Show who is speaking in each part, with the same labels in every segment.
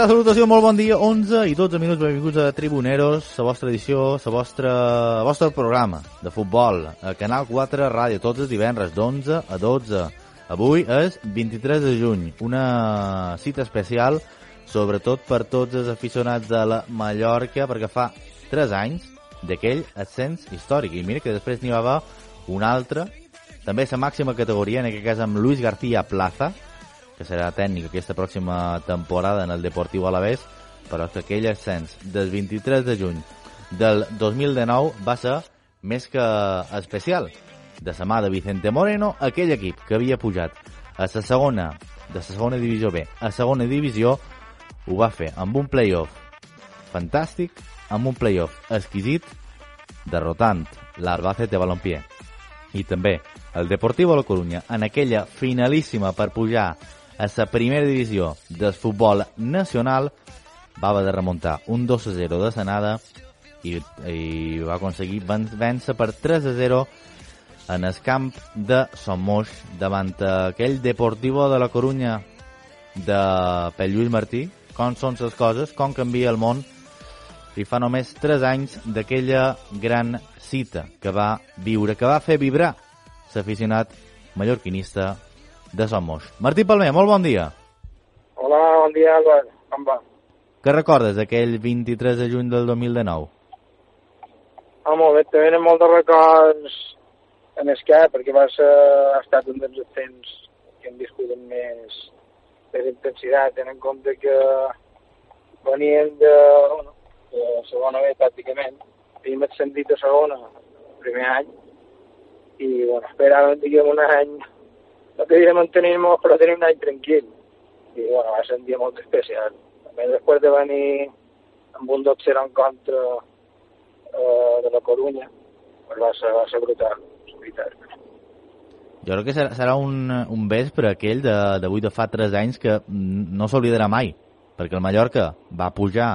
Speaker 1: tal? Salutació, molt bon dia. 11 i 12 minuts, benvinguts a Tribuneros, la vostra edició, la vostra, el vostre programa de futbol, a Canal 4 Ràdio, tots els divendres, d'11 a 12. Avui és 23 de juny, una cita especial, sobretot per tots els aficionats de la Mallorca, perquè fa 3 anys d'aquell ascens històric. I mira que després n'hi va haver un altre, també la màxima categoria, en aquest cas amb Luis García Plaza, que serà tècnic aquesta pròxima temporada en el Deportiu Alavés, però que aquell ascens del 23 de juny del 2019 va ser més que especial. De la mà de Vicente Moreno, aquell equip que havia pujat a la segona, de la segona divisió B a segona divisió, ho va fer amb un playoff fantàstic, amb un playoff exquisit, derrotant l'Albacete Balompié i també el Deportivo La Coruña en aquella finalíssima per pujar a la primera divisió del futbol nacional va haver de remuntar un 2 a 0 de Senada i, i va aconseguir vèncer per 3 a 0 en el camp de Somos davant aquell Deportivo de la Corunya de Pell Lluís Martí. Com són les coses, com canvia el món? I fa només 3 anys d'aquella gran cita que va viure, que va fer vibrar l'aficionat mallorquinista de Somos. Martí Palmer, molt bon dia.
Speaker 2: Hola, bon dia, Albert. Com va?
Speaker 1: Què recordes d'aquell 23 de juny del 2019?
Speaker 2: Ah, molt bé, també tenen molt de records en esquer, perquè va ser, ha estat un dels temps que hem viscut amb més, més intensitat, tenint en compte que venien de, bueno, de segona B pràcticament, havíem ascendit a segona el primer any, i bueno, esperàvem, diguem, un any no quería mantenir-nos, però tenim un any tranquil. I, bueno, va ser un dia molt especial. També després de venir amb un 2 en contra eh, de la Corunya, pues va ser, va ser brutal, és.
Speaker 1: Jo crec que serà, un, un vespre aquell d'avui de, de fa 3 anys que no s'oblidarà mai, perquè el Mallorca va pujar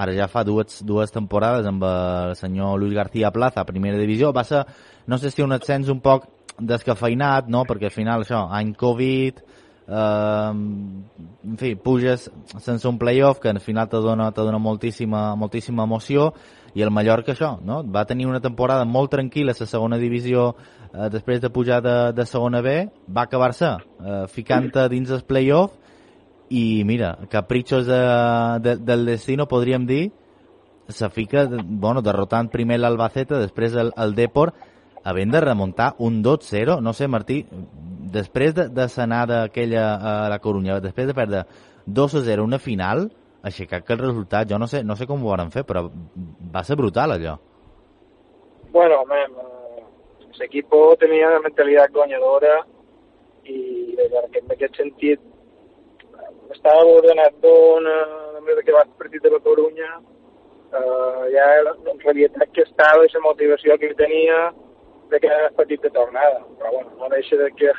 Speaker 1: ara ja fa dues, dues temporades amb el senyor Luis García Plaza primera divisió, va ser, no sé si un ascens un poc descafeinat, no? perquè al final això, any Covid, eh, en fi, puges sense un playoff que al final te dona, te dona moltíssima, moltíssima emoció i el Mallorca això, no? va tenir una temporada molt tranquil·la a la segona divisió eh, després de pujar de, de segona B, va acabar-se eh, ficant-te dins el playoff i mira, capritxos de, de, del destino podríem dir se fica, bueno, derrotant primer l'Albacete, després el, el Depor havent de remuntar un 2-0, no sé, Martí, després de, de sanar d'aquella a la Corunya, després de perdre 2-0 una final, aixecar que el resultat, jo no sé, no sé com ho van fer, però va ser brutal allò.
Speaker 2: Bueno, mem, l'equipo tenia una mentalitat guanyadora i en aquest sentit estava ordenat d'una, només que va partit de la Corunya, eh, ja la realitat que estava i la motivació que tenia de que era petit de tornada, però bueno, no deixa de que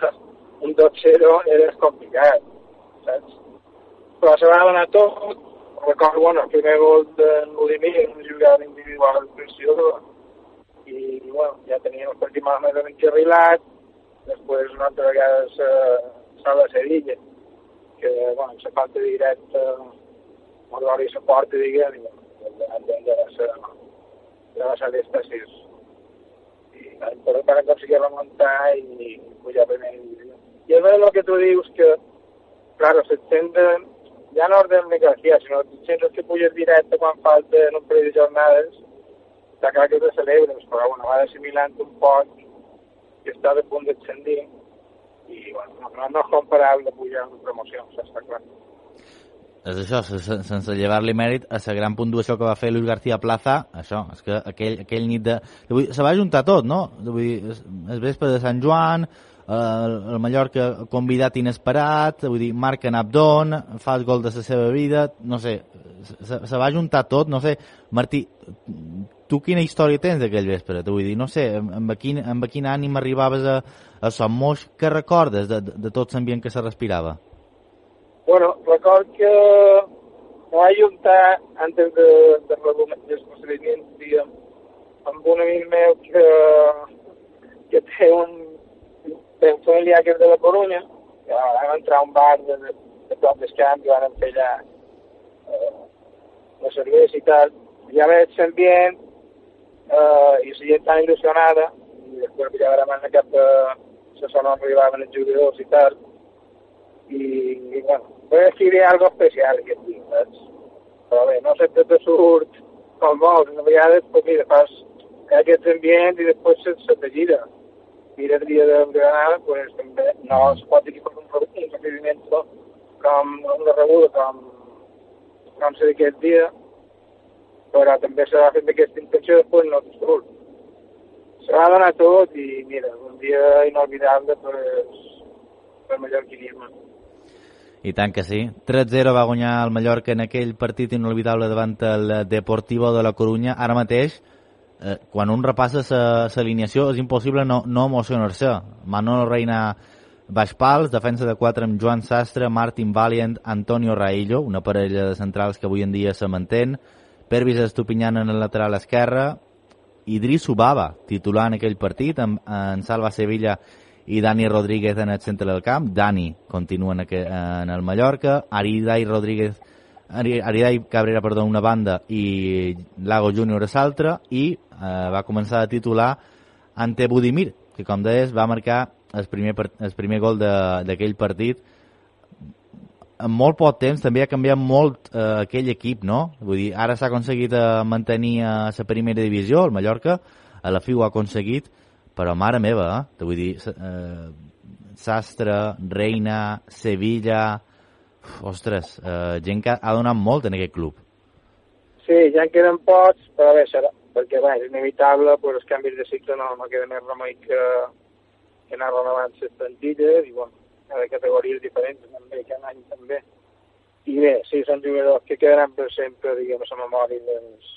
Speaker 2: un 2-0 era complicat, saps? Però se va donar tot, recordo, bueno, el primer gol de Ludimir, una jugada individual d'expressió, i, bueno, ja teníem el partit més o menys encarrilat, després una altra vegada s'ha de Sevilla, que, bueno, la falta directa, Mordori la porta, diguem, i, bueno, de, de, de, de ser d'estacis però van aconseguir remuntar i pujar a primera. I és el que tu dius que, claro, se senten, ja no orden de García, sinó sents que puges directe quan falten un parell de jornades, està clar que te celebres, però bueno, va assimilant un poc que està de punt d'ascendir i bueno, no, no és comparable pujar amb promocions, està clar
Speaker 1: és això, sense llevar-li mèrit a la gran puntuació que va fer Luis García Plaza, això, és que aquell, aquell nit de... Vull se va juntar tot, no? Vull dir, el vespre de Sant Joan, el, el Mallorca convidat inesperat, vull dir, marca Abdon, fa el gol de la seva vida, no sé, se, se va juntar tot, no sé, Martí, tu quina història tens d'aquell vespre? Vull dir, no sé, amb, quin, amb quin ànim arribaves a, a Son Moix, què recordes de, de, de tot l'ambient que se respirava?
Speaker 2: Bueno, record que me va juntar antes de, de els procediments, diguem, amb un amic meu que, que té un, té un familiar que és de la Corunya, que vam entrar a un bar de, de, de prop d'escamp i vam fer allà la cervesa i tal, ja veig l'ambient eh, i la gent tan il·lusionada i després ja veurem cap a la zona on arribaven els jugadors i tal i, i bueno, pues hi ha algo especial aquest dia, saps? Però bé, no sempre te surt com vols, a vegades, pues mira, fas aquest ambient i després se, se te gira. Mira el dia de Granada, pues també no es pot dir que per un, recibiment com una rebuda com, com ser d'aquest dia, però també s'ha fet aquesta intenció després no te surt. Se va donar tot i mira, un dia inolvidable per, per mallorquinisme.
Speaker 1: I tant que sí. 3-0 va guanyar el Mallorca en aquell partit inolvidable davant el Deportivo de la Corunya. Ara mateix, eh, quan un repassa l'alineació, és impossible no, no emocionar-se. Manolo Reina baix pals, defensa de 4 amb Joan Sastre, Martin Valiant, Antonio Raillo, una parella de centrals que avui en dia se mantén, Pervis Estupinyan en el lateral esquerre, Idris Ubaba, titular en aquell partit, amb, en Salva Sevilla i Dani Rodríguez en el centre del camp. Dani continua en, aqu en el Mallorca. Aridai Rodríguez Aridai Cabrera, perdó, una banda i Lago Júnior a l'altra i eh, va començar a titular ante Budimir, que com deies va marcar el primer, el primer gol d'aquell partit en molt poc temps també ha canviat molt eh, aquell equip, no? Vull dir, ara s'ha aconseguit eh, mantenir a la primera divisió, el Mallorca, a la fi ho ha aconseguit, però mare meva, eh? Vull dir, eh, Sastre, Reina, Sevilla... Uf, ostres, eh, gent que ha donat molt en aquest club.
Speaker 2: Sí, ja en queden pocs, però bé, serà, perquè bé, és inevitable, però els canvis de cicle no, no queda més remei que, que anar renovant les plantilles i, bueno, de categories diferents també, cada any també. I bé, sí, són jugadors que quedaran per sempre, diguem, a la memòria dels,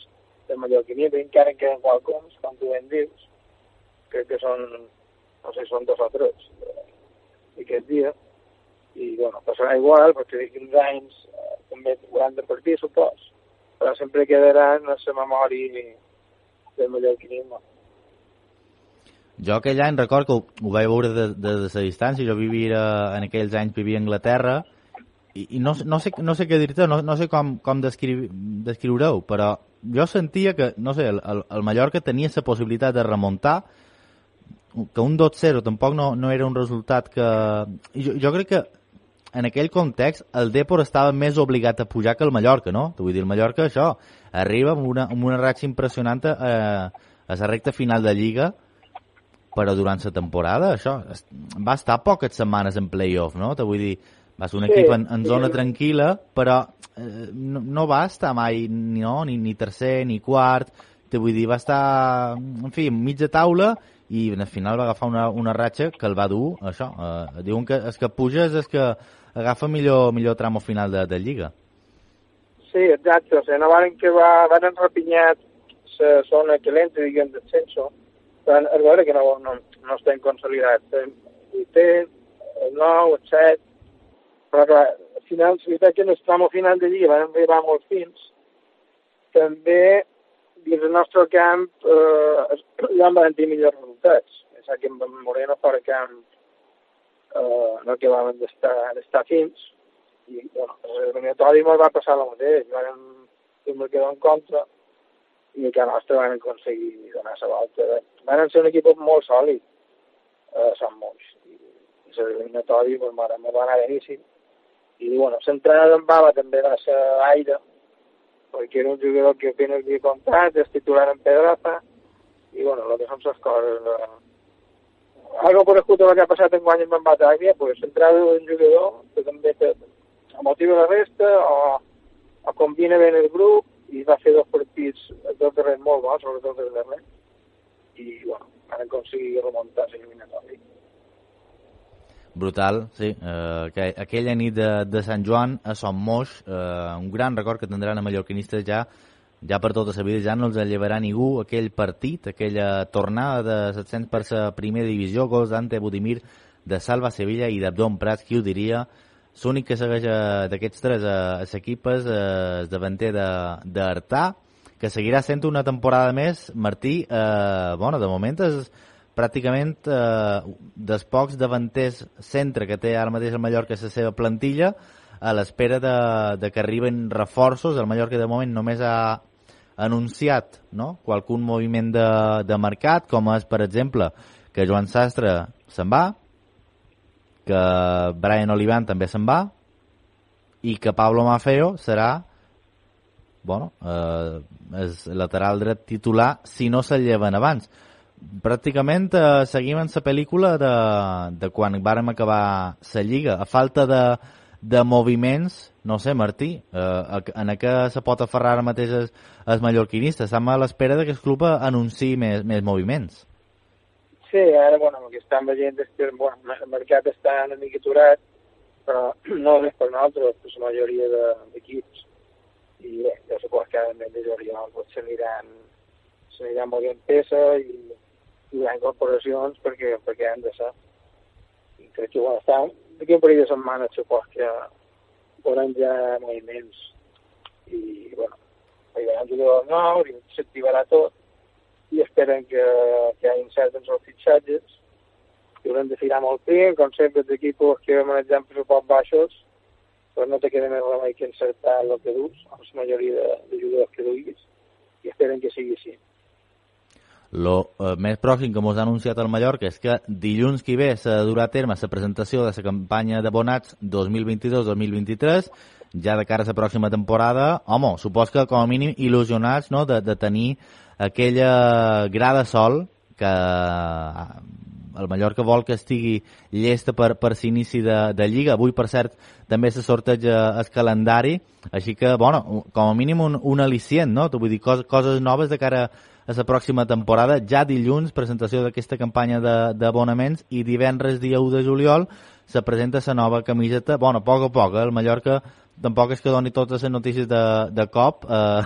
Speaker 2: del mallorquiní, encara en queden qualcuns, com tu ben dius, crec que són, no sé, són dos o tres eh, aquest dia, i bueno, passarà igual, perquè d'aquí uns anys eh, també hauran de partir, supos, però sempre quedaran a la memòria del mallorquinisme.
Speaker 1: Jo aquell any record que ho, ho vaig veure de, de, de la distància, jo vivia, en aquells anys vivia a Anglaterra, i, i no, no, sé, no sé què dir-te, no, no sé com, com descriureu, però jo sentia que, no sé, el, el Mallorca tenia la possibilitat de remuntar, que un 2-0 tampoc no, no era un resultat que... Jo, jo crec que en aquell context el Depor estava més obligat a pujar que el Mallorca, no? Vull dir, el Mallorca, això, arriba amb una, amb una reacció impressionant a, a la recta final de Lliga, però durant la temporada, això, va estar poques setmanes en playoff, no? Te vull dir, va ser un sí, equip en, en zona sí. tranquil·la, però eh, no, no va estar mai no, ni, ni tercer ni quart, te vull dir, va estar, en fi, mitja taula i al final va agafar una, una ratxa que el va dur, això, eh, diuen que és que puges és que agafa millor, millor tramo final de, de Lliga.
Speaker 2: Sí, exacte, o sigui, no van que va, van enrapinyat la zona calenta, diguem, d'ascenso, van a veure que no, no, no estem consolidats. El 8, el 9, el 7, però clar, al final, veritat que en el tramo final de Lliga van arribar molts fins, també dins del nostre camp eh, ja van tenir millors resultats. Pensar que amb Moreno camp eh, no acabaven d'estar fins i bueno, l'eliminatori ens va passar el mateix. Vam un quedar en contra i que nostre van aconseguir donar la volta. Van ser un equip molt sòlid, eh, són molts. I, l'eliminatori pues, va anar beníssim. I bueno, l'entrada d'en Bava també va ser aire, perquè era un jugador que apenas havia comptat, és titular en Pedraza, i bueno, el que són les coses... Eh, algo per escutar el que ha passat en guany amb Batàvia, pues, entrada d'un jugador que també te, motiva la resta o, o combina bé el grup i va fer dos partits, dos darrers molt bons, sobretot els darrers, i bueno, van aconseguir remuntar l'eliminatori.
Speaker 1: Brutal, sí. Eh, que, aquella nit de, de Sant Joan a Son Moix, eh, un gran record que tindran a mallorquinistes ja ja per tota la vida, ja no els llevarà ningú aquell partit, aquella tornada de 700 per la primera divisió, gols d'Ante Budimir, de Salva Sevilla i d'Abdon Prats, qui ho diria? L'únic que segueix eh, d'aquests tres a, a l'equip és el davanter d'Artà, que seguirà sent una temporada més. Martí, eh, bueno, de moment és pràcticament eh, dels pocs davanters centre que té ara mateix el Mallorca a la seva plantilla a l'espera de, de que arriben reforços. El Mallorca de moment només ha anunciat no? qualcun moviment de, de mercat, com és, per exemple, que Joan Sastre se'n va, que Brian Olivan també se'n va, i que Pablo Mafeo serà bueno, eh, és lateral dret titular si no se'l lleven abans pràcticament eh, seguim en la pel·lícula de, de quan vàrem acabar la Lliga. A falta de, de moviments, no sé, Martí, eh, en què se pot aferrar ara mateix els, els mallorquinistes? Estem a l'espera que el club anunciï més, més moviments.
Speaker 2: Sí, ara, bueno, el que estan veient és que bueno, el mercat està una mica aturat, però no és per nosaltres, per la majoria d'equips. De, I bé, jo suposo que ara de juliol pues, s'aniran s'aniran movent peça i hi ha incorporacions perquè, perquè han de ser. I crec que bueno, està, d'aquí un parell de setmanes supos que veurem ja moviments i, bueno, haurà jugadors nous i s'activarà tot i esperen que, que hi hagi certs els fitxatges i haurem de firar molt bé, com sempre els equipos que manegem pressupost baixos però no te queda més remei que encertar el que dus, la majoria de, de jugadors que duguis, i esperen que sigui així.
Speaker 1: Lo eh, més pròxim que ens ha anunciat el Mallorca és que dilluns que ve s'ha de a terme la presentació de la campanya d'abonats 2022-2023 ja de cara a la pròxima temporada. Home, supos que com a mínim il·lusionats no, de, de tenir aquella grada sol que eh, el Mallorca vol que estigui llesta per, per l'inici de, de Lliga. Avui, per cert, també se sorteja el calendari, així que, bueno, com a mínim un, un al·licient, no? Vull dir, coses, coses noves de cara a a la pròxima temporada. Ja dilluns, presentació d'aquesta campanya d'abonaments i divendres, dia 1 de juliol, se presenta la nova camiseta. Bueno, a poc a poc, eh? el Mallorca tampoc és que doni totes les notícies de, de cop. Eh,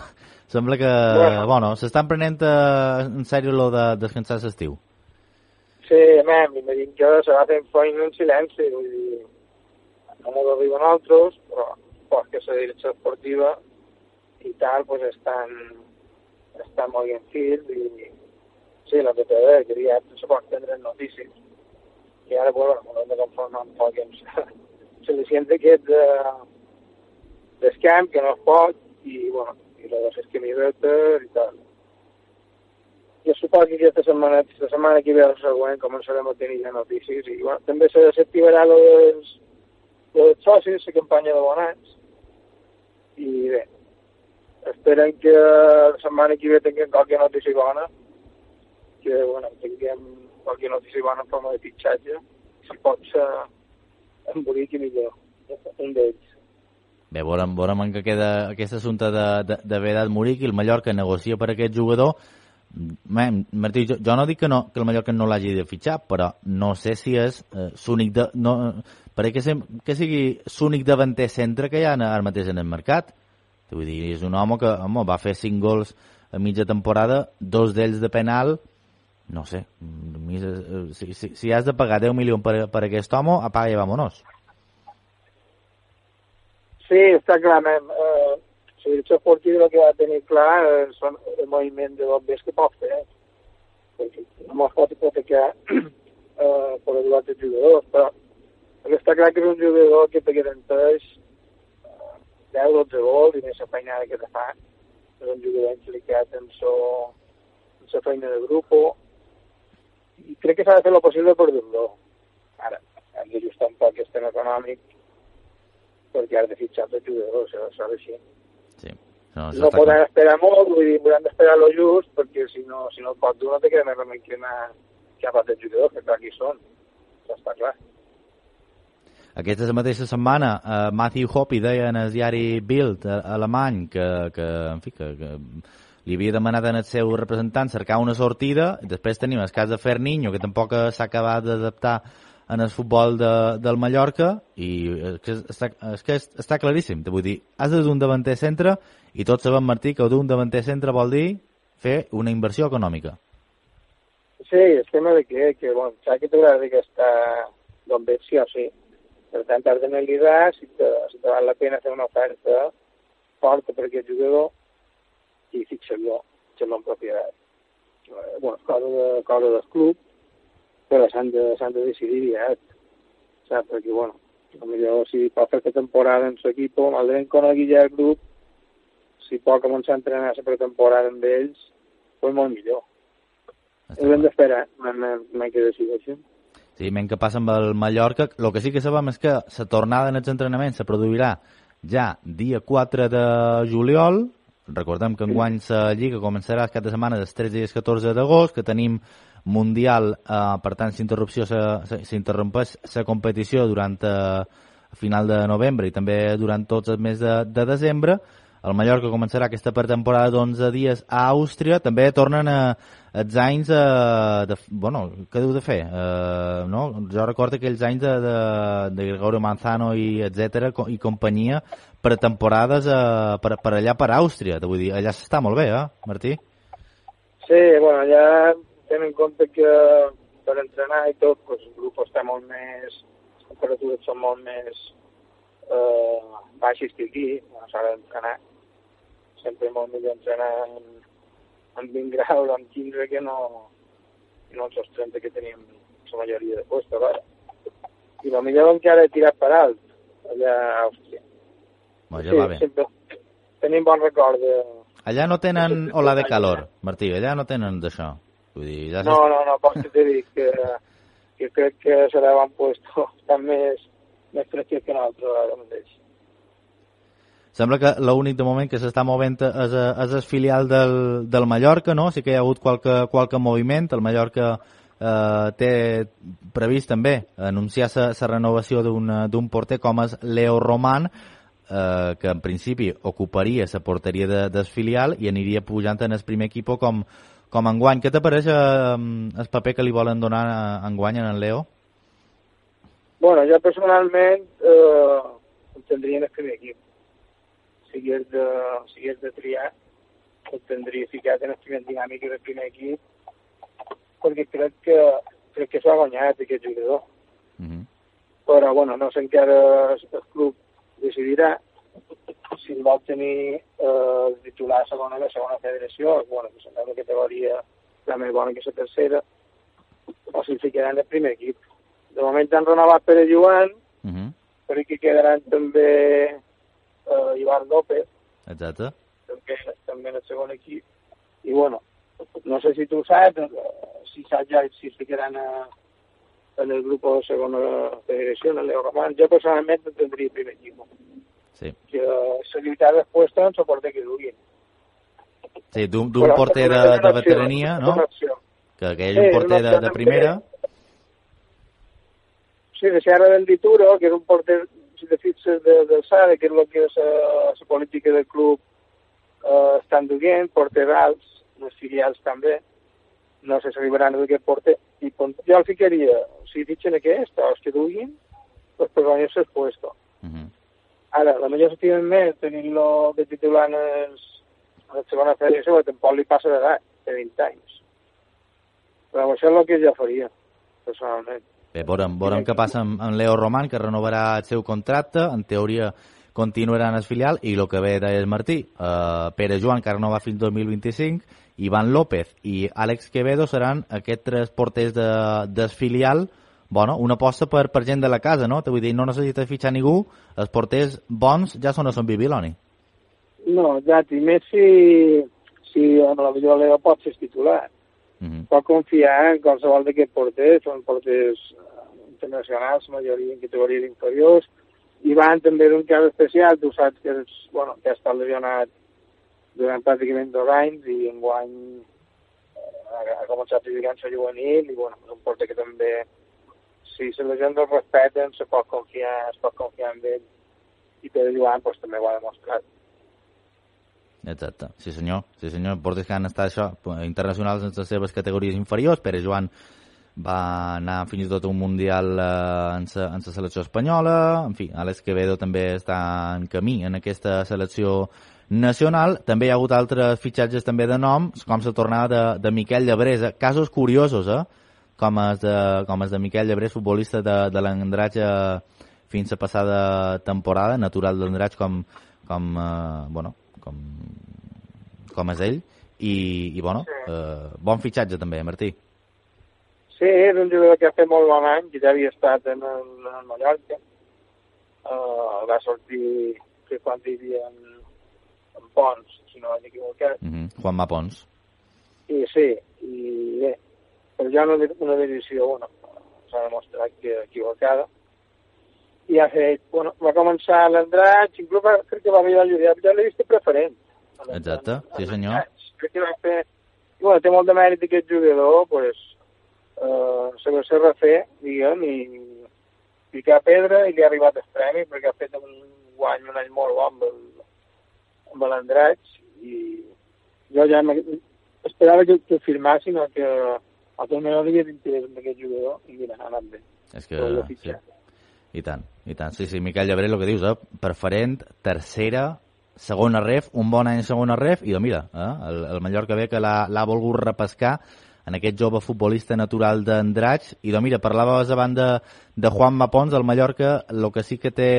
Speaker 1: sembla que, bueno, bueno s'estan prenent eh, en sèrio lo de descansar l'estiu.
Speaker 2: Sí, mem, imagino que se va fent feina en silenci, vull dir, no ens arriben altres, però pues, que la direcció esportiva i tal, pues estan està molt bien fil i sí, la PTV queria se pot prendre notícies i ara bueno, hem de conformar un poc amb se li sent aquest de, d'escamp que no es pot i bueno, i la de les camisetes i tal. Jo suposo que aquesta setmana, la setmana que ve el següent començarem a tenir ja notícies i bueno, també s'activarà els, els socis, la campanya d'abonats i bé, esperen que la setmana que ve tinguem qualque notícia bona, que bueno, tinguem qualque notícia bona en forma de fitxatge, si pot ser embolic i millor, un d'ells.
Speaker 1: Bé, veurem, veurem en què queda aquest assumpte de, de, de Vedat Muric i el Mallorca negocia per aquest jugador. Martí, jo, jo no dic que, no, que el Mallorca no l'hagi de fitxar, però no sé si és eh, l'únic de... No, perquè que, que sigui l'únic davanter centre que hi ha ara mateix en el mercat. Vull dir, és un home que home, va fer 5 gols a mitja temporada, dos d'ells de penal, no sé, si, si, si has de pagar 10 milions per, per aquest home, apaga i vámonos.
Speaker 2: Sí, està clar, eh, la direcció esportiva el que va tenir clar eh, són el moviment de bombers que pot fer, perquè no es pot hipotecar eh, per els altres jugadors, però està clar que és un jugador que te garanteix 10-12 gols i més la feinada que te fa. És un jugador implicat en so, en la feina de grup i crec que s'ha de fer el possible per dur-lo. Ara, hem d'ajustar un poc aquest tema econòmic perquè has de fitxar els jugadors, això s'ha així.
Speaker 1: Sí.
Speaker 2: No, no podem esperar molt, vull dir, haurem d'esperar lo just, perquè si no, si no el pot dur no te queda més remei que anar cap a jugadors, que clar, aquí són. Això està clar.
Speaker 1: Aquesta mateixa setmana uh, Matthew Hoppe deia en el diari Bild uh, alemany que, que, en fi, que, que li havia demanat al seu representant cercar una sortida, després tenim el cas de Ferninho, que tampoc s'ha acabat d'adaptar en el futbol de, del Mallorca, i és que està, és que està claríssim, vull dir, has de d'un davanter centre, i tots sabem, Martí, que d'un davanter centre vol dir fer una inversió econòmica.
Speaker 2: Sí, el tema de que, que bueno, saps que t'haurà de gastar d'on veig sí o sí. Per tant, has d'analitzar si, te, si te val la pena fer una oferta forta per aquest jugador i fixar-lo en propietat. Eh, bueno, cosa, de, cosa del club, però s'han de, de decidir aviat, saps? Perquè, bueno, Millor si pot fer temporada en l'equip, malgrat conegui ja el grup, si pot començar a entrenar la pretemporada amb ells, pues molt millor. Hem d'esperar, m'he que decideixen.
Speaker 1: Sí, menys que passa amb el Mallorca. El que sí que sabem és que la tornada en els entrenaments se produirà ja dia 4 de juliol. Recordem que enguany la Lliga començarà el cap de setmana dels 13 i 14 d'agost, que tenim Mundial, eh, per tant s'interrompeix la competició durant eh, final de novembre i també durant tots els mesos de, de desembre el Mallorca començarà aquesta pretemporada d'11 dies a Àustria. També tornen a, els anys eh, de... Bueno, què deu de fer? Eh, no? Jo recordo aquells anys de, de, de Gregorio Manzano i etc i companyia pretemporades eh, per, per allà per Àustria. Vull dir, allà s'està molt bé, eh, Martí?
Speaker 2: Sí, bueno, allà tenen en compte que per entrenar i tot, pues, el grup està molt més... Les temperatures són molt més eh, baixes que aquí, no s'ha d'entrenar sempre molt millor entrenar en, en 20 graus, en 15, que no, no els 30 que tenim la majoria de puestos, ara. I el millor encara he tirat per alt, allà a Àustria.
Speaker 1: Allà sí, va bé. Sempre
Speaker 2: tenim bon record de...
Speaker 1: Allà no tenen ola de calor, Martí, allà no tenen d'això.
Speaker 2: Vull dir, ja no, no, no, pots que t'he dit que, que crec que se l'han puesto estan més, més fresquets que nosaltres ara mateix.
Speaker 1: Sembla que l'únic de moment que s'està movent és, és el filial del, del Mallorca, no? Sí que hi ha hagut qualque, qualque moviment. El Mallorca eh, té previst també anunciar la renovació d'un porter com és Leo Roman, eh, que en principi ocuparia la porteria de, del filial i aniria pujant en el primer equip com, com enguany. Què t'apareix eh, el paper que li volen donar enguany en el Leo?
Speaker 2: Bueno, jo personalment eh, tindria en el primer equip si hagués de, si hagués de triar, el tindria ficat en el primer dinàmic del primer equip, perquè crec que, crec que s'ha guanyat aquest jugador. Mhm. -huh. Però, bueno, no sé encara el, club decidirà si el vol tenir eh, titular a segona, la segona federació, bueno, que sembla una categoria la més bona que la tercera, o si el ficaran en el primer equip. De moment han renovat Pere Joan, uh -huh. però aquí quedaran també eh, Ivan López.
Speaker 1: Exacte.
Speaker 2: També, també en el segon equip. I bueno, no sé si tu saps, eh, si saps ja si se quedan a, en el grup de segona federació, en el Leo Román. Jo personalment tindria primer equip.
Speaker 1: Sí.
Speaker 2: Que se lluitar després en soporte que duguin.
Speaker 1: Sí, d'un porter de, de veterania, no? Que, que hi ha un porter de, de primera.
Speaker 2: Sí, de Serra del Dituro, que és un porter si te fixes de, del SADE, que és el que és la eh, política del club eh, estan duent, porter alts, les filials també, no sé si arribaran a aquest porter, i jo el ficaria, si fitxen aquest, els que duguin, pues per guanyar-se el puesto. Uh -huh. Ara, la millor s'estimen més tenint-lo de titular en, els, en la segona federació, perquè tampoc li passa d'edat, de 20 anys. Però això és el que jo faria, personalment.
Speaker 1: Bé, veurem, veurem què passa amb, amb Leo Roman, que renovarà el seu contracte, en teoria continuarà en el filial, i el que ve de Martí, eh, Pere Joan, que renova fins 2025, Ivan López i Àlex Quevedo seran aquests tres porters de, del filial, bueno, una aposta per, per gent de la casa, no? Te vull dir, no necessita fitxar ningú, els porters bons ja són a Sant Bibiloni.
Speaker 2: No, ja, i més si, si amb la millor Leo pot ser titular. Uh -huh. Pot confiar en qualsevol d'aquests porters, són porters internacionals, majoria en categories inferiors, i van també d'un cas especial, tu saps que, és, bueno, que ha estat lesionat durant pràcticament dos anys i enguany eh, ha començat en juvenil i bueno, és un porter que també si la gent el respeten se pot confiar, es pot confiar en ell i Pere Joan pues, també ho ha demostrat.
Speaker 1: Exacte, sí senyor, sí senyor, portes que han estat això, internacionals en les seves categories inferiors, Pere Joan va anar fins i tot a un Mundial eh, en, la selecció espanyola, en fi, Alex Quevedo també està en camí en aquesta selecció nacional. També hi ha hagut altres fitxatges també de nom, com la tornada de, de Miquel Llebresa. Casos curiosos, eh? Com és de, com és de Miquel Llebrés, futbolista de, de l'Andratx fins a passada temporada, natural de l'Andratx com, com eh, bueno, com, com és ell, i, i bueno, sí. eh, bon fitxatge també, Martí.
Speaker 2: Sí, és un jugador que ha fet molt bon any, que ja havia estat en el, en el Mallorca, uh, va sortir que quan vivia en, en Pons, si no vaig equivocat.
Speaker 1: Mm -hmm. Juanma Pons.
Speaker 2: I sí, i bé, però ja una, una decisió, bueno, s'ha demostrat que equivocada. I ha fet, bueno, va començar l'Andratx, inclús va, crec que va arribar a Lludià, ja l'he vist preferent.
Speaker 1: Exacte, sí senyor.
Speaker 2: Crec que va fer... I, bueno, té molt de mèrit aquest jugador, pues, eh, se va ser refer, diguem, i picar pedra i li ha arribat el premi perquè ha fet un guany un any molt bo amb el, amb l'Andratx i jo ja esperava que, que firmassin o que el teu menor havia d'interès en aquest jugador i mira, ha anat bé.
Speaker 1: És que, sí. I tant, i tant. Sí, sí, Miquel Llebrer, el que dius, eh? preferent, tercera, segona ref, un bon any segona ref, i doncs mira, eh? el, el Mallorca bé que l'ha volgut repescar en aquest jove futbolista natural d'Andratx, i doncs mira, parlaves abans de, de Juan Mapons, el Mallorca, el que sí que té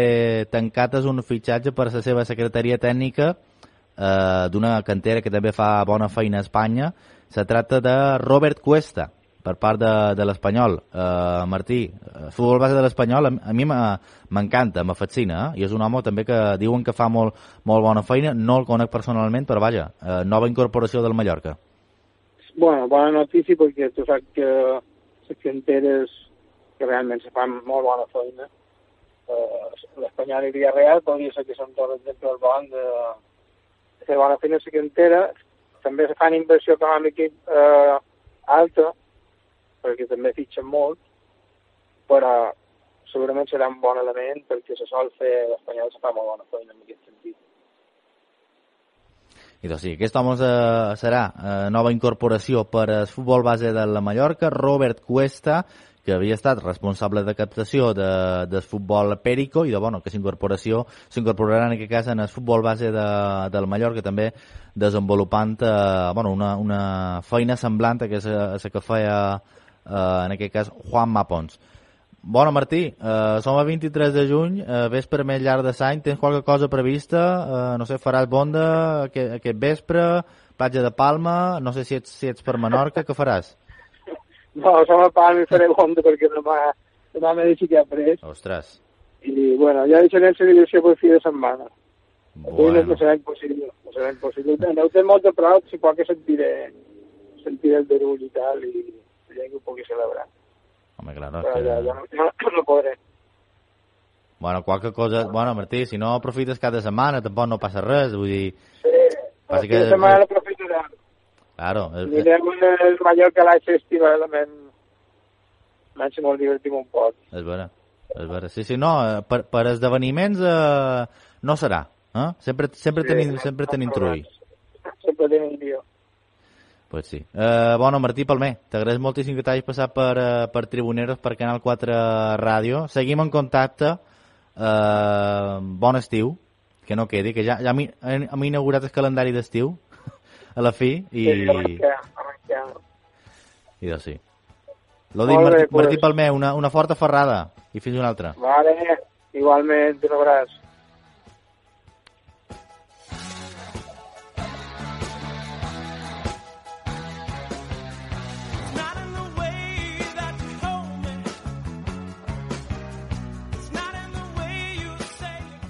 Speaker 1: tancat és un fitxatge per la seva secretaria tècnica eh, d'una cantera que també fa bona feina a Espanya. Se tracta de Robert Cuesta, per part de, de l'Espanyol. Uh, Martí, el futbol base de l'Espanyol a, a mi m'encanta, me fascina, eh? i és un home també que diuen que fa molt, molt bona feina, no el conec personalment, però vaja, uh, nova incorporació del Mallorca.
Speaker 2: Bueno, bona notícia perquè tu saps que les canteres que realment se fan molt bona feina. Uh, L'Espanyol i Villarreal podria ser que són dos exemples bons de, de fer bona feina a la cantera. També se fan inversió econòmica uh, alta, perquè també fitxen molt, però segurament serà un bon element perquè se sol fer l'Espanyol se fa molt bona feina en aquest sentit.
Speaker 1: I doncs sí, aquest home eh, serà eh, nova incorporació per al futbol base de la Mallorca, Robert Cuesta, que havia estat responsable de captació de, del futbol Perico i de, bueno, que s'incorporació s'incorporarà en aquest cas en el futbol base de, del Mallorca també desenvolupant eh, bueno, una, una feina semblant a que, que feia eh, en aquest cas Juan Mapons. Bona, Martí, eh, som a 23 de juny, eh, vespre més llarg de l'any, tens qualque cosa prevista? Eh, no sé, faràs bonda aquest, aquest vespre, platja de Palma, no sé si ets, si ets per Menorca, què faràs?
Speaker 2: No, som a Palma i faré bonda perquè demà, demà m'he deixat ja pres.
Speaker 1: Ostres.
Speaker 2: I, bueno, ja deixarem la direcció per fi de setmana.
Speaker 1: Bueno.
Speaker 2: No serà impossible, no serà impossible. Té molt de prou, si pot que sentiré, sentiré el derull i tal, i ja que ho pugui celebrar.
Speaker 1: Home, claro,
Speaker 2: Però
Speaker 1: que...
Speaker 2: ja, ja no, no, no podré.
Speaker 1: Bueno, qualque cosa... Bueno, Martí, si no aprofites cada setmana tampoc no passa res, vull dir...
Speaker 2: Sí,
Speaker 1: Passa
Speaker 2: que... la setmana l'aprofitarem.
Speaker 1: Claro.
Speaker 2: Anirem el Mallorca l'any festival, almenys molt divertim un poc.
Speaker 1: és vera, és vera. Sí, sí, no, eh, per, per esdeveniments eh, no serà. Eh? Sempre, sempre,
Speaker 2: Sí,
Speaker 1: tenim, sempre tenim trull.
Speaker 2: Sempre tenim guió.
Speaker 1: Pues sí. Eh, bueno, Martí Palmer, t'agraeix moltíssim que t'hagis passat per, eh, per Tribuneros, per Canal 4 Ràdio. Seguim en contacte. Eh, bon estiu, que no quedi, que ja, ja hem, hem inaugurat el calendari d'estiu a la fi i,
Speaker 2: Sí, arrenquem, arrenquem.
Speaker 1: i doncs sí. Lo dic,
Speaker 2: bé,
Speaker 1: Martí,
Speaker 2: pues.
Speaker 1: Martí Palmer, una, una forta ferrada i fins una altra.
Speaker 2: Vale, igualment, un abraç.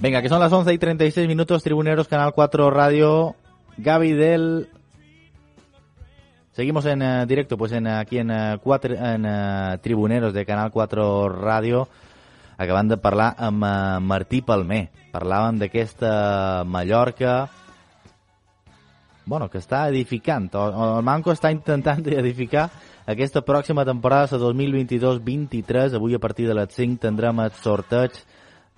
Speaker 1: Venga, que son las 11 y 36 minutos, Tribuneros, Canal 4 Radio, Gaby del... Seguimos en eh, directo, pues en aquí en, eh, quatre, en eh, Tribuneros de Canal 4 Radio, acabant de parlar amb Martí Palmer. Parlàvem d'aquesta Mallorca, bueno, que està edificant, el Manco està intentant edificar aquesta pròxima temporada, la 2022-23. Avui a partir de les 5 tindrem el sorteig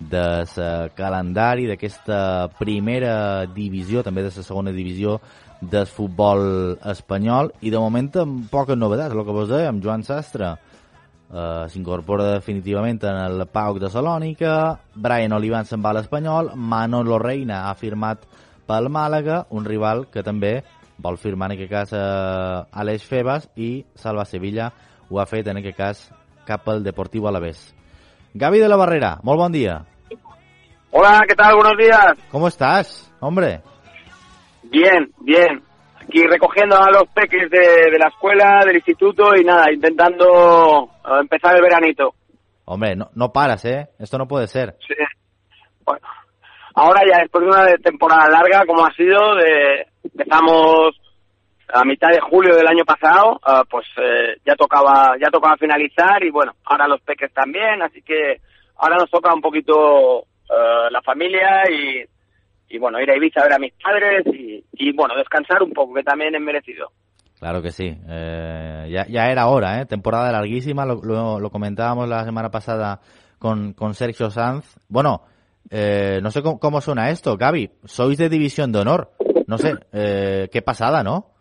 Speaker 1: de la calendari d'aquesta primera divisió, també de la segona divisió del futbol espanyol i de moment amb poques novetats, el que vos amb Joan Sastre eh, s'incorpora definitivament en el PAOK de Salònica, Brian Olivan se'n va a l'Espanyol, Manolo Reina ha firmat pel Màlaga, un rival que també vol firmar en aquest cas eh, Aleix Febas i Salva Sevilla ho ha fet en aquest cas cap al Deportiu Alavés. Gaby de la Barrera, molt bon dia.
Speaker 3: Hola, ¿qué tal? Buenos días.
Speaker 1: ¿Cómo estás, hombre?
Speaker 3: Bien, bien. Aquí recogiendo a los peques de, de la escuela, del instituto y nada, intentando eh, empezar el veranito.
Speaker 1: Hombre, no, no paras, ¿eh? Esto no puede ser.
Speaker 3: Sí. Bueno, ahora ya después de una temporada larga como ha sido, de, empezamos a mitad de julio del año pasado, ah, pues eh, ya tocaba ya tocaba finalizar y bueno, ahora los peques también, así que ahora nos toca un poquito eh, la familia y, y bueno, ir a Ibiza a ver a mis padres y, y bueno, descansar un poco, que también es merecido.
Speaker 1: Claro que sí. Eh, ya, ya era hora, ¿eh? Temporada larguísima, lo, lo- lo comentábamos la semana pasada con, con Sergio Sanz. Bueno, eh, no sé cómo, cómo suena esto, Gaby. Sois de División de Honor. No sé, eh, qué pasada, ¿no?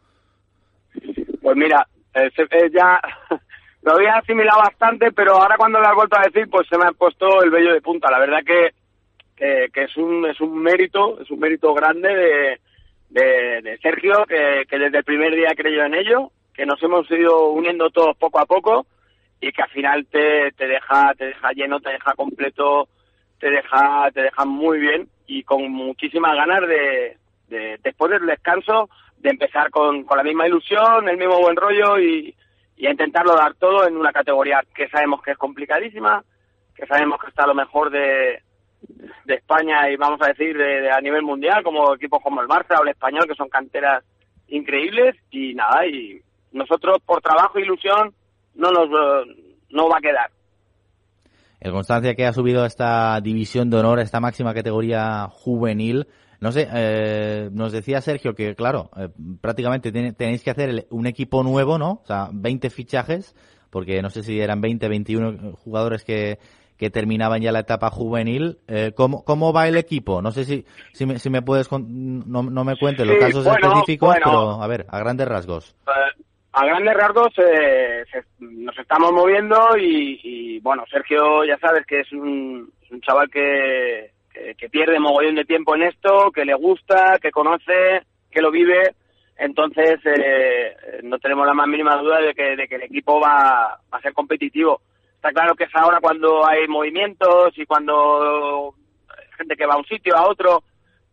Speaker 3: Pues mira, eh, eh, ya lo había asimilado bastante, pero ahora cuando lo has vuelto a decir, pues se me ha puesto el vello de punta. La verdad que, que, que es un es un mérito, es un mérito grande de, de, de Sergio, que, que desde el primer día creyó en ello, que nos hemos ido uniendo todos poco a poco y que al final te, te deja te deja lleno, te deja completo, te deja te deja muy bien y con muchísimas ganas de, de después del descanso de empezar con, con la misma ilusión, el mismo buen rollo y, y a intentarlo dar todo en una categoría que sabemos que es complicadísima, que sabemos que está a lo mejor de, de España y vamos a decir de, a nivel mundial, como equipos como el Barça o el Español, que son canteras increíbles y nada, y nosotros por trabajo e ilusión no nos eh, no va a quedar.
Speaker 1: El Constancia que ha subido a esta división de honor, a esta máxima categoría juvenil. No sé, eh, nos decía Sergio que, claro, eh, prácticamente tenéis que hacer un equipo nuevo, ¿no? O sea, 20 fichajes, porque no sé si eran 20, 21 jugadores que, que terminaban ya la etapa juvenil. Eh, ¿cómo, ¿Cómo va el equipo? No sé si, si, me, si me puedes, con- no, no me cuentes los
Speaker 3: Sí,
Speaker 1: casos
Speaker 3: bueno,
Speaker 1: específicos,
Speaker 3: bueno.
Speaker 1: pero a ver, a grandes rasgos.
Speaker 3: Eh, a grandes rasgos eh, se- nos estamos moviendo y, y, bueno, Sergio ya sabes que es un, chaval que, que, que pierde mogollón de tiempo en esto, que le gusta, que conoce, que lo vive. Entonces eh, no tenemos la más mínima duda de que, de que el equipo va, va a ser competitivo. Está claro que es ahora cuando hay movimientos y cuando hay gente que va a un sitio, a otro,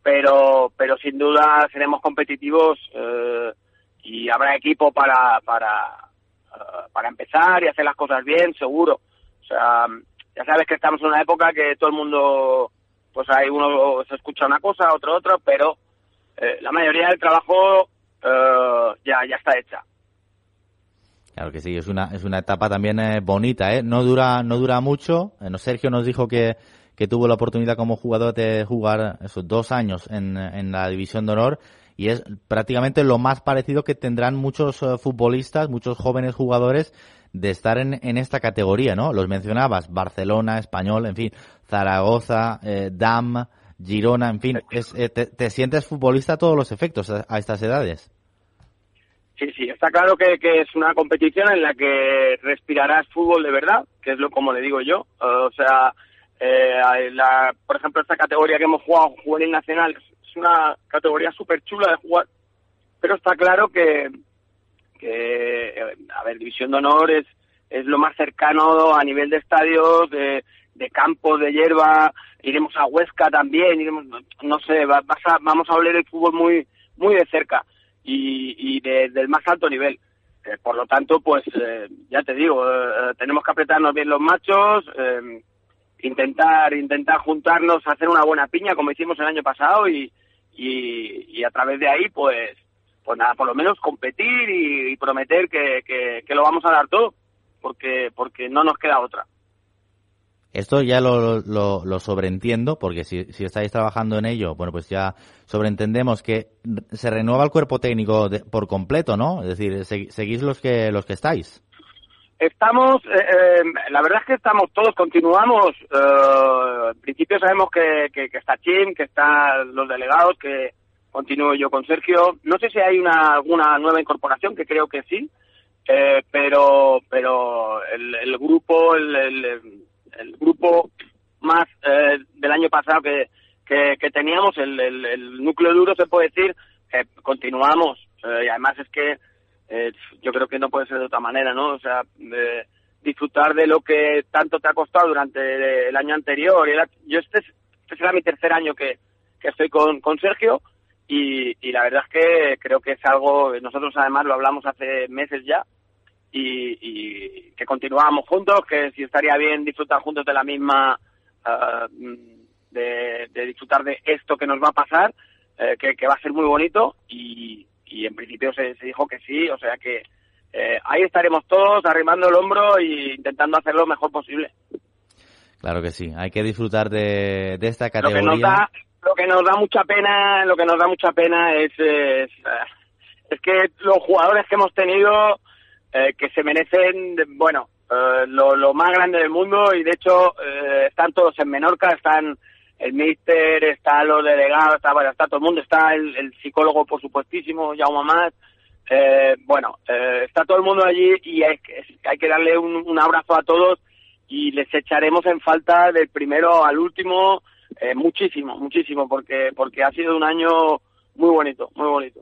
Speaker 3: pero, pero sin duda seremos competitivos eh, y habrá equipo para, para, eh, para empezar y hacer las cosas bien, seguro. O sea, ya sabes que estamos en una época que todo el mundo, pues hay uno se escucha una cosa, otro otra, pero eh, la mayoría del trabajo eh, ya, ya está hecha.
Speaker 1: Claro que sí, es una, es una etapa también eh, bonita, ¿eh? No dura, no dura mucho. Eh, Sergio nos dijo que, que tuvo la oportunidad como jugador de jugar esos dos años en, en la División de Honor y es prácticamente lo más parecido que tendrán muchos eh, futbolistas, muchos jóvenes jugadores de estar en, en esta categoría, ¿no? Los mencionabas, Barcelona, Español, en fin, Zaragoza, eh, DAM, Girona, en fin, es, eh, te, te sientes futbolista a todos los efectos a estas edades.
Speaker 3: Sí, sí, está claro que, que es una competición en la que respirarás fútbol de verdad, que es lo como le digo yo. O sea, eh, la, por ejemplo, esta categoría que hemos jugado, juvenil nacional, es una categoría súper chula de jugar, pero está claro que, que eh, a ver, División de Honor es, es lo más cercano a nivel de estadios, de, de campos, de hierba, iremos a Huesca también, iremos, no sé, vamos a oler el fútbol muy, muy de cerca y, y de- del más alto nivel. Eh, por lo tanto, pues eh, ya te digo, eh, tenemos que apretarnos bien los machos, eh, intentar intentar juntarnos, hacer una buena piña como hicimos el año pasado y, y, y a través de ahí, pues pues nada, por lo menos competir y, y prometer que, que, que lo vamos a dar todo, porque porque no nos queda otra.
Speaker 1: Esto ya lo, lo, lo sobreentiendo, porque si, si estáis trabajando en ello, bueno, pues ya sobreentendemos que se renueva el cuerpo técnico de- por completo, ¿no? Es decir, se- seguís los que, los que estáis.
Speaker 3: Estamos, eh, eh, la verdad es que estamos todos, continuamos. eh, en principio sabemos que, que, que está Chim, que están los delegados, que continúo yo con Sergio. No sé si hay una alguna nueva incorporación, que creo que sí, eh, pero pero el, el grupo, el, el- el grupo más eh, del año pasado que, que, teníamos, el, el, núcleo duro se puede decir, eh, continuamos. Y además es que eh, yo creo que no puede ser de otra manera, ¿no? O sea, disfrutar de lo que tanto te ha costado durante el año anterior. Yo este, es- este será mi tercer año que, que estoy con, con Sergio y, y la verdad es que creo que es algo, nosotros además lo hablamos hace meses ya y, y que continuábamos juntos, que si estaría bien disfrutar juntos de la misma mm, de, de disfrutar de esto que nos va a pasar, eh, que, que va a ser muy bonito y, y en principio se, se dijo que sí, o sea que eh, ahí estaremos todos arrimando el hombro e intentando hacer lo mejor posible.
Speaker 1: Claro que sí, hay que disfrutar de, de esta
Speaker 3: Lo que
Speaker 1: categoría.
Speaker 3: nos da, lo que nos da mucha pena, lo que nos da mucha pena es, es, eh, es que los jugadores que hemos tenido eh, que se merecen, bueno, eh, lo, más grande del mundo y de hecho eh, están todos en Menorca, están el míster, está los delegados, está, bueno, está todo el mundo, está el, psicólogo por supuestísimo, Jaume Amat, eh, bueno, eh, está todo el mundo allí y hay, hay que darle un, un abrazo a todos y les echaremos en falta del primero al último muchísimo, muchísimo, porque porque ha sido un año muy bonito, muy bonito.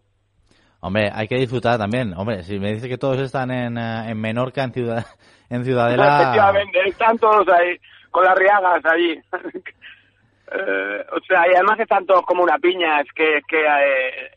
Speaker 1: Hombre, hay que disfrutar también. Hombre, si me dice que todos están en, eh, en Menorca, en, ciudad, en Ciudadela...
Speaker 3: Efectivamente, están todos ahí, con las riagas allí. Eh, o sea, y además están todos como una piña, es que, que eh,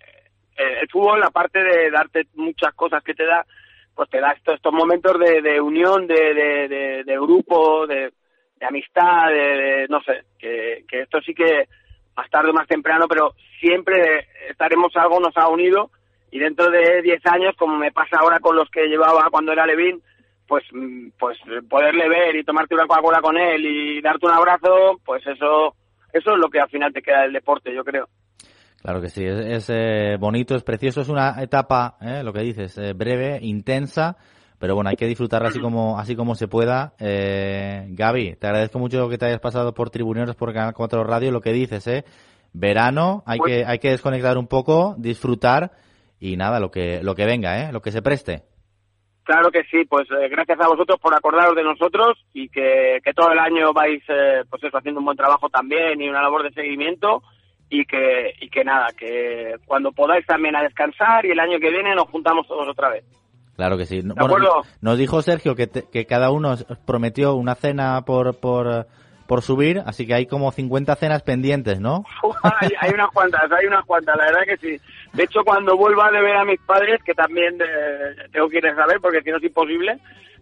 Speaker 3: el fútbol, aparte de darte muchas cosas que te da, pues te da estos, estos momentos de, de unión, de, de, de, grupo, de, de amistad, de, de- no sé, que, que esto sí que más tarde o más temprano, pero siempre estaremos algo nos ha unido y dentro de 10 años, como me pasa ahora con los que llevaba cuando era Levin, pues mm, pues poderle ver y tomarte una Coca-Cola con él y darte un abrazo, pues eso eso es lo que al final te queda del deporte, yo creo.
Speaker 1: Claro que sí, es, es, eh, bonito, es precioso, es una etapa, eh, lo que dices, eh, breve, intensa, pero bueno, hay que disfrutarla así como así como se pueda. Eh, Gaby, te agradezco mucho que te hayas pasado por Tribuneros por Canal 4 Radio, lo que dices, eh, verano, hay
Speaker 3: Pues-
Speaker 1: que hay que desconectar un poco, disfrutar y nada, lo que lo que venga, eh, lo que se preste.
Speaker 3: Claro que sí, pues eh, gracias a vosotros por acordaros de nosotros y que, que todo el año vais eh, pues eso, haciendo un buen trabajo también y una labor de seguimiento y que, y que nada, que cuando podáis también a descansar y el año que viene nos juntamos todos otra vez.
Speaker 1: Claro que sí.
Speaker 3: ¿De acuerdo?
Speaker 1: nos dijo Sergio que, te- que cada uno prometió una cena por, por, por subir, así que hay como 50 cenas pendientes, ¿no?
Speaker 3: hay, hay unas cuantas, hay unas cuantas, la verdad que sí. De hecho, cuando vuelva de ver a mis padres, que también eh, tengo que ir a saber, porque si no es imposible,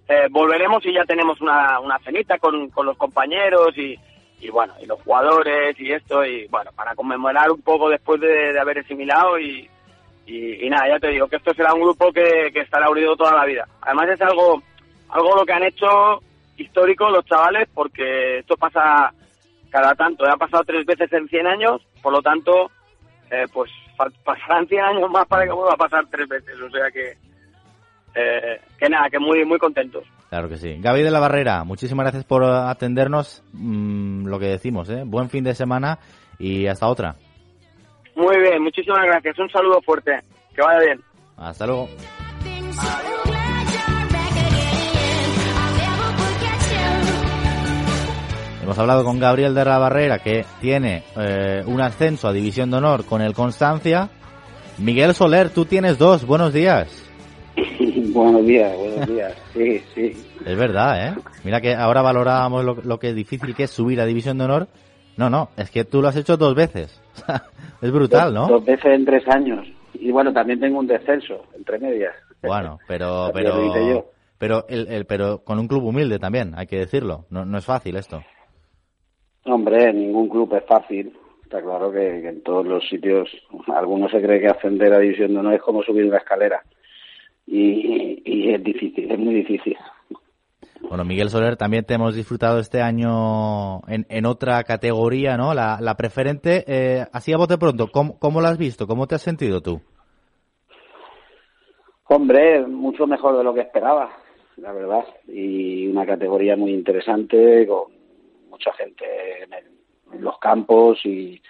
Speaker 3: eh, volveremos y ya tenemos una, una cenita con, con los compañeros y, y bueno, y los jugadores y esto, y bueno, para conmemorar un poco después de, haber asimilado y, y, nada, ya te digo que esto será un grupo que, que estará unido toda la vida. Además es algo, algo lo que han hecho histórico los chavales, porque esto pasa cada tanto, ha pasado tres veces en 100 años, por lo tanto, eh, pues pasarán 100 años más para que vuelva a pasar tres veces, o sea que, eh, que nada, que muy, muy contentos.
Speaker 1: Claro que sí. Gaby de la Barrera, muchísimas gracias por eh, atendernos. mm, lo que decimos, ¿eh? Buen fin de semana y hasta otra.
Speaker 3: Muy bien, muchísimas gracias, un saludo fuerte, que vaya bien.
Speaker 1: Hasta luego. Hemos hablado con Gabriel de la Barrera, que tiene eh, un ascenso a División de Honor con el Constancia. Miguel Soler, tú tienes dos. Buenos días.
Speaker 4: buenos días, buenos días. Sí, sí.
Speaker 1: Es verdad, ¿eh? Mira que ahora valorábamos lo, lo que difícil que es subir a División de Honor. No, no, es que tú lo has hecho dos veces. es brutal, ¿no?
Speaker 4: dos veces en tres años. Y bueno, también tengo un descenso, entre medias.
Speaker 1: Bueno, pero pero pero el, el- pero con un club humilde también, hay que decirlo. No, no es fácil esto.
Speaker 4: Hombre, ningún club es fácil. Está claro que, que en todos los sitios, algunos se cree que ascender a División de Honor es como subir una escalera. Y, y es difícil, es muy difícil.
Speaker 1: Bueno, Miguel Soler, también te hemos disfrutado este año en, en otra categoría, ¿no? La, la preferente. Eh, así a bote pronto, ¿cómo, ¿cómo la has visto? ¿Cómo te has sentido tú?
Speaker 4: Hombre, mucho mejor de lo que esperaba, la verdad. Y una categoría muy interesante, con mucha gente en, el- en los campos y,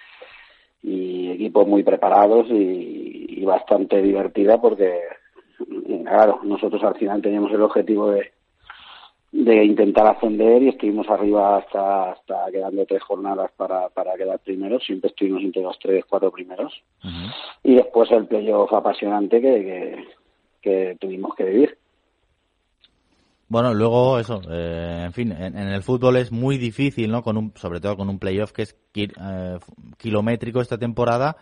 Speaker 4: y equipos muy preparados y, y bastante divertida porque, claro, nosotros al final teníamos el objetivo de, de intentar ascender y estuvimos arriba hasta, hasta quedando tres jornadas para, para quedar primeros. Siempre estuvimos entre los tres, cuatro primeros y después el playoff apasionante que, que, que tuvimos que vivir.
Speaker 1: Bueno, luego eso, eh, en fin, en, el fútbol es muy difícil, ¿no? Con un, sobre todo con un playoff que es ki- eh, kilométrico esta temporada.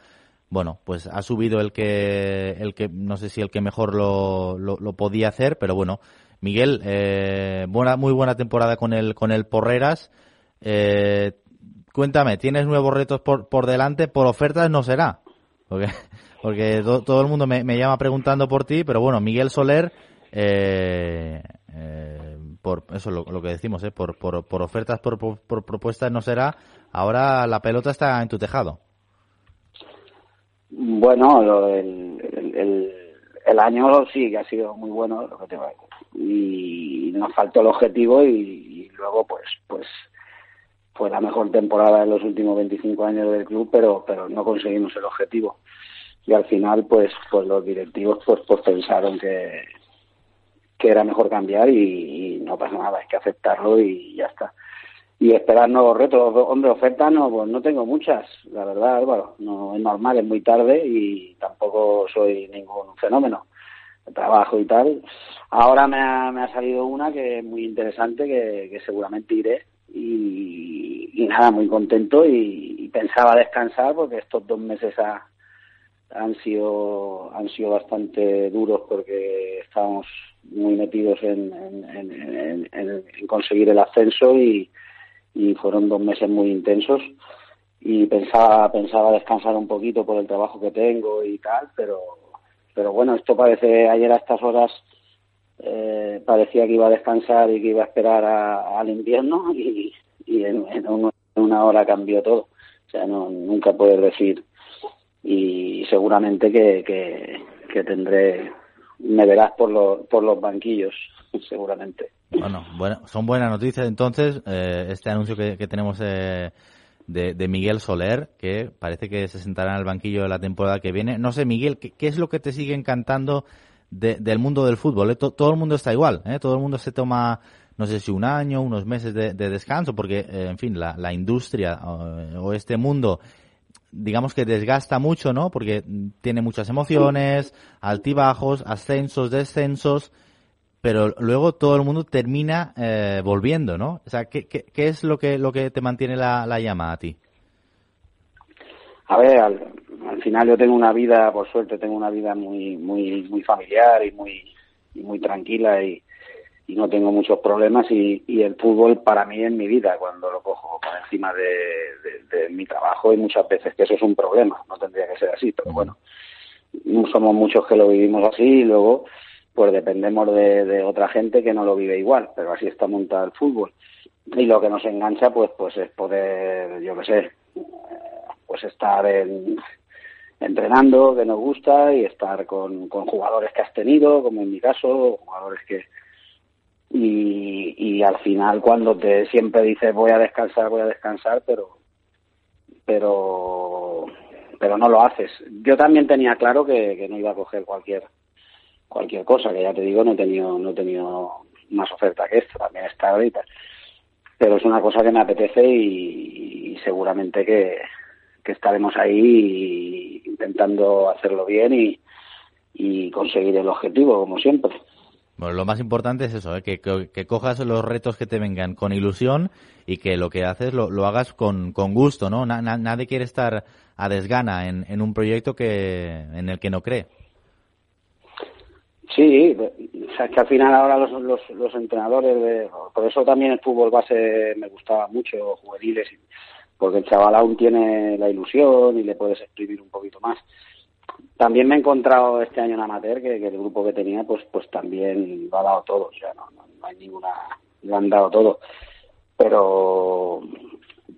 Speaker 1: Bueno, pues ha subido el que, el que, no sé si el que mejor lo, lo, podía hacer, pero bueno, Miguel, eh, buena, muy buena temporada con el, con el Porreras. Eh, cuéntame, tienes nuevos retos por, por delante, por ofertas no será. Porque, porque to- todo el mundo me, me llama preguntando por ti, pero bueno, Miguel Soler, eh, eh, por eso lo, lo que decimos, eh, por, por, por ofertas, por, por, propuestas no será. Ahora la pelota está en tu tejado.
Speaker 4: Bueno, lo el, el año sí que ha sido muy bueno, lo que te va- y nos faltó el objetivo y, y luego pues pues fue la mejor temporada de los últimos 25 años del club, pero pero no conseguimos el objetivo y al final pues pues los directivos pues pues pensaron que que era mejor cambiar y, no pasa nada, hay que aceptarlo y ya está y esperar nuevos retos. Hombre, ofertas no, pues no tengo muchas, la verdad, Álvaro. No es normal, es muy tarde y tampoco soy ningún fenómeno. Trabajo y tal. Ahora me ha, me ha salido una que es muy interesante, que, seguramente iré. Y, y nada, muy contento y, y pensaba descansar porque estos dos meses ha- han sido han sido bastante duros porque estábamos muy metidos en, en, conseguir el ascenso y, y fueron dos meses muy intensos. Y pensaba pensaba descansar un poquito por el trabajo que tengo y tal pero pero bueno esto parece ayer a estas horas eh, parecía que iba a descansar y que iba a esperar a- al invierno y, y en una hora cambió todo. O sea no nunca puedes decir y seguramente que, que, tendré me verás por los por los banquillos seguramente
Speaker 1: Bueno, bueno, son buenas noticias entonces eh, este anuncio que, tenemos eh, de, Miguel Soler, que parece que se sentará en el banquillo de la temporada que viene. No sé, Miguel, ¿qué, es lo que te sigue encantando de- del mundo del fútbol? eh? To- todo el mundo está igual, ¿eh? todo el mundo se toma, no sé si un año, unos meses de, de descanso, porque, eh, en fin, la, la industria eh, o este mundo digamos que desgasta mucho, ¿no? Porque tiene muchas emociones, altibajos, ascensos, descensos, pero luego todo el mundo termina eh, volviendo, ¿no? O sea, ¿qué, qué, qué es lo que, lo que te mantiene la, la llama a ti?
Speaker 4: A ver, al, al final yo tengo una vida, por suerte, tengo una vida muy muy muy familiar y muy y muy tranquila y, y no tengo muchos problemas y, y el fútbol para mí es mi vida cuando lo cojo por encima de, de- de mi trabajo y muchas veces que eso es un problema, no tendría que ser así, pero bueno, no somos muchos que lo vivimos así y luego pues dependemos de, de otra gente que no lo vive igual, pero así está montado el fútbol. Y lo que nos engancha pues pues es poder, yo qué sé, pues estar en, entrenando, que nos gusta, y estar con, con jugadores que has tenido, como en mi caso, jugadores que... Y, y al final cuando te siempre dices voy a descansar, voy a descansar, pero pero pero no lo haces. Yo también tenía claro que, no iba a coger cualquier cualquier cosa, que ya te digo, no he tenido, no he tenido más oferta que esta, también está ahorita. Pero es una cosa que me apetece y, seguramente que, estaremos ahí intentando hacerlo bien y conseguir el objetivo, como siempre.
Speaker 1: Bueno, lo más importante es eso, ¿eh? que, cojas los retos que te vengan con ilusión y que lo que haces lo, lo hagas con, con gusto, ¿no? Na- na- nadie quiere estar a desgana en, en un proyecto que en el que no cree.
Speaker 4: Sí, o sea, es que al final ahora los, los, los entrenadores, de, por eso también el fútbol base me gustaba mucho, juveniles, porque el chaval aún tiene la ilusión y le puedes exprimir un poquito más. También me he encontrado este año en amateur que, que el grupo que tenía pues pues también lo ha dado todo, o sea, no, no, no hay ninguna, lo han dado todo. Pero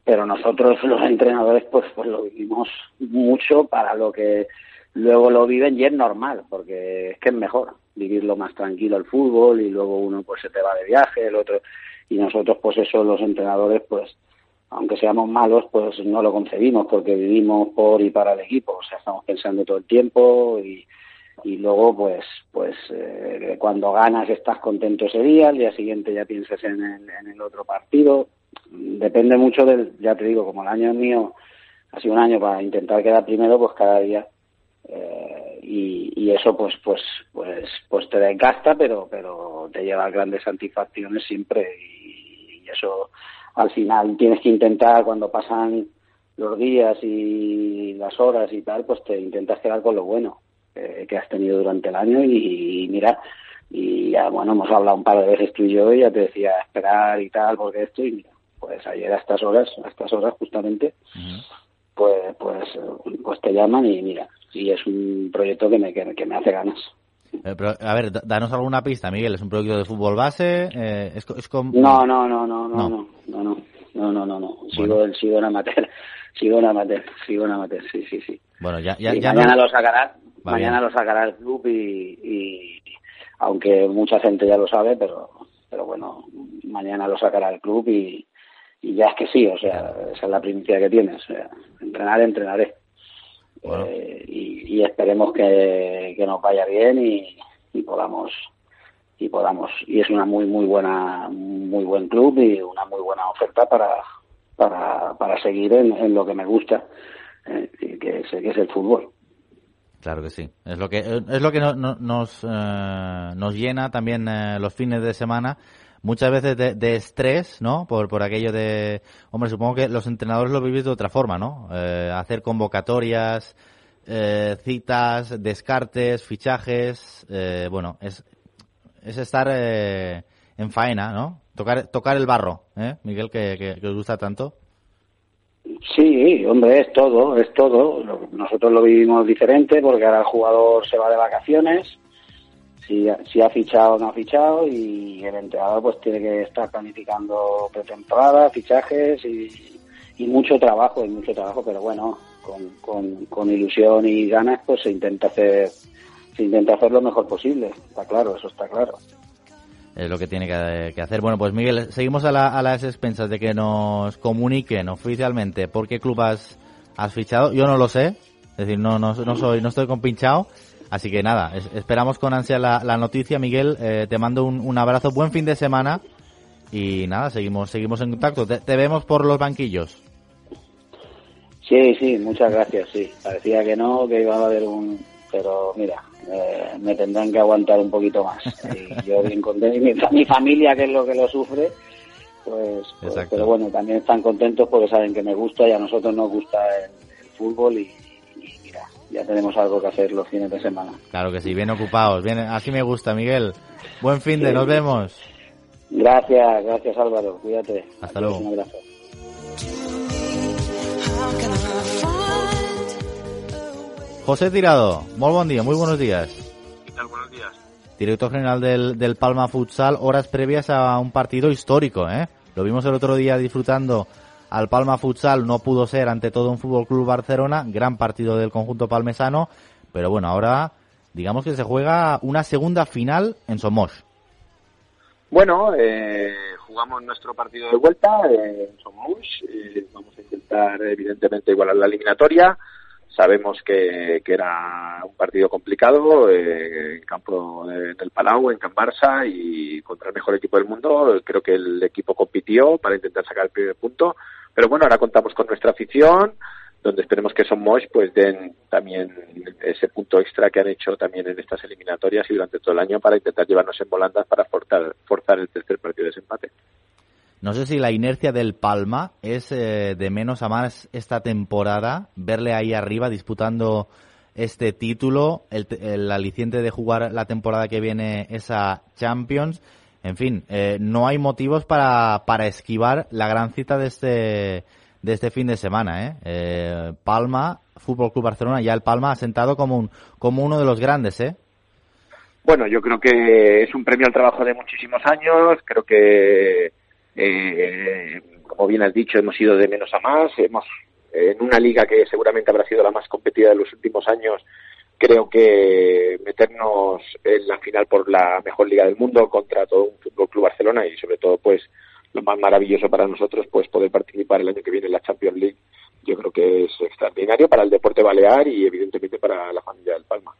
Speaker 4: pero nosotros los entrenadores pues pues lo vivimos mucho para lo que luego lo viven y es normal, porque es que es mejor vivirlo más tranquilo el fútbol y luego uno pues se te va de viaje, el otro y nosotros pues eso los entrenadores pues aunque seamos malos, pues no lo concebimos porque vivimos por y para el equipo, o sea, estamos pensando todo el tiempo y, y luego pues pues eh, cuando ganas estás contento ese día, al día siguiente ya piensas en el, en el otro partido, depende mucho del, ya te digo, como el año mío ha sido un año para intentar quedar primero, pues cada día eh, y, y eso pues pues pues pues te desgasta pero pero te lleva grandes satisfacciones siempre y eso al final tienes que intentar cuando pasan los días y las horas y tal pues te intentas quedar con lo bueno eh, que has tenido durante el año y, y mira y ya bueno hemos hablado un par de veces tú y yo y ya te decía esperar y tal porque esto y mira pues ayer a estas horas, a estas horas justamente, pues, pues, pues te llaman y mira, y es un proyecto que me, que, que me hace ganas.
Speaker 1: Eh, pero, a ver, da- danos alguna pista, Miguel. ¿Es un proyecto de fútbol base? Eh, es, es com-
Speaker 4: No, no, no, no,
Speaker 1: No.
Speaker 4: no, no, no, no, no, no, no, no. Sigo,
Speaker 1: Bueno.
Speaker 4: sigo en amateur, sigo en amateur, sigo en amateur, sí, sí, sí.
Speaker 1: Bueno, ya, ya,
Speaker 4: Sí,
Speaker 1: ya
Speaker 4: mañana
Speaker 1: no-
Speaker 4: lo sacará,
Speaker 1: Va
Speaker 4: mañana
Speaker 1: bien.
Speaker 4: lo sacará el club y, y aunque mucha gente ya lo sabe, pero pero bueno, mañana lo sacará el club y, y ya es que sí, o sea, esa es la primicia que tienes. O sea, entrenar, entrenaré.
Speaker 1: Bueno.
Speaker 4: Eh, y, y esperemos que, que nos vaya bien y, y podamos y podamos y es una muy muy buena muy buen club y una muy buena oferta para para, para seguir en, en lo que me gusta eh, que es, que es el fútbol
Speaker 1: Claro que sí. Es lo que es lo que no- no- nos eh, nos llena también eh, los fines de semana. Muchas veces de, de estrés, ¿no? Por, por aquello de... Hombre, supongo que los entrenadores lo vivís de otra forma, ¿no? Eh, hacer convocatorias, eh, citas, descartes, fichajes... eh, bueno, es, es estar eh, en faena, ¿no? Tocar, tocar el barro, ¿eh? Miguel, que, que, que os gusta tanto.
Speaker 4: Sí, hombre, es todo, es todo. Nosotros lo vivimos diferente porque ahora el jugador se va de vacaciones, si, si ha fichado o no ha fichado y el entrenador pues tiene que estar planificando pretemporada, fichajes y, mucho trabajo, y mucho trabajo, pero bueno, con, con, ilusión y ganas pues se intenta hacer se intenta hacer lo mejor posible, está claro, eso está claro.
Speaker 1: es lo que tiene que, que hacer. Bueno, pues Miguel, seguimos a, la- a las expensas de que nos comuniquen oficialmente por qué club has, has fichado. Yo no lo sé, es decir, no, no, no soy, no estoy compinchado. Así que nada, es- esperamos con ansia la, la noticia, Miguel. Eh, te mando un, un abrazo, buen fin de semana y nada, seguimos, seguimos en contacto. Te, te vemos por los banquillos.
Speaker 4: Sí, sí, muchas gracias, sí. Parecía que no, que iba a haber un... Pero mira, eh, me tendrán que aguantar un poquito más. Y yo bien contento, y mi, mi familia, que es lo que lo sufre, pues, pues, pero bueno, también están contentos porque saben que me gusta y a nosotros nos gusta el, el fútbol y, ya tenemos algo que hacer los fines de semana.
Speaker 1: Claro que sí, bien ocupados, bien, así me gusta, Miguel. Buen fin de,
Speaker 4: Sí.
Speaker 1: nos vemos.
Speaker 4: Gracias, gracias Álvaro, cuídate.
Speaker 1: Hasta luego.
Speaker 4: Un abrazo.
Speaker 1: José Tirado, muy buen día, muy buenos días.
Speaker 3: ¿Qué tal? Buenos días.
Speaker 1: director general del, del Palma Futsal, horas previas a un partido histórico, ¿eh? Lo vimos el otro día disfrutando al Palma Futsal, no pudo ser ante todo un Fútbol Club Barcelona, gran partido del conjunto palmesano, pero bueno, ahora digamos que se juega una segunda final en Somos.
Speaker 5: Bueno, eh, jugamos nuestro partido de vuelta en Somos. eh, vamos a intentar, evidentemente, igualar la eliminatoria. Sabemos que, que era un partido complicado eh, en campo de- del Palau, en Can Barça y contra el mejor equipo del mundo. Creo que el equipo compitió para intentar sacar el primer punto. Pero bueno, ahora contamos con nuestra afición, donde esperemos que Somos pues den también ese punto extra que han hecho también en estas eliminatorias y durante todo el año para intentar llevarnos en volandas para forzar, forzar el tercer partido de desempate.
Speaker 1: No sé si la inercia del Palma es eh, de menos a más esta temporada, verle ahí arriba disputando este título, el, el aliciente de jugar la temporada que viene esa Champions. En fin, eh, no hay motivos para, para esquivar la gran cita de este, de este fin de semana. ¿eh? Eh, Palma, Fútbol Club Barcelona, ya el Palma ha sentado como, un, como uno de los grandes. ¿eh?
Speaker 5: Bueno, yo creo que es un premio al trabajo de muchísimos años. Creo que, eh, como bien has dicho, hemos ido de menos a más. Hemos en una liga que seguramente habrá sido la más competida de los últimos años. Creo que meternos en la final por la mejor liga del mundo contra todo un Fútbol Club Barcelona y sobre todo, pues lo más maravilloso para nosotros, pues poder participar el año que viene en la Champions League. Yo creo que es extraordinario para el deporte balear y evidentemente para la familia del Palma.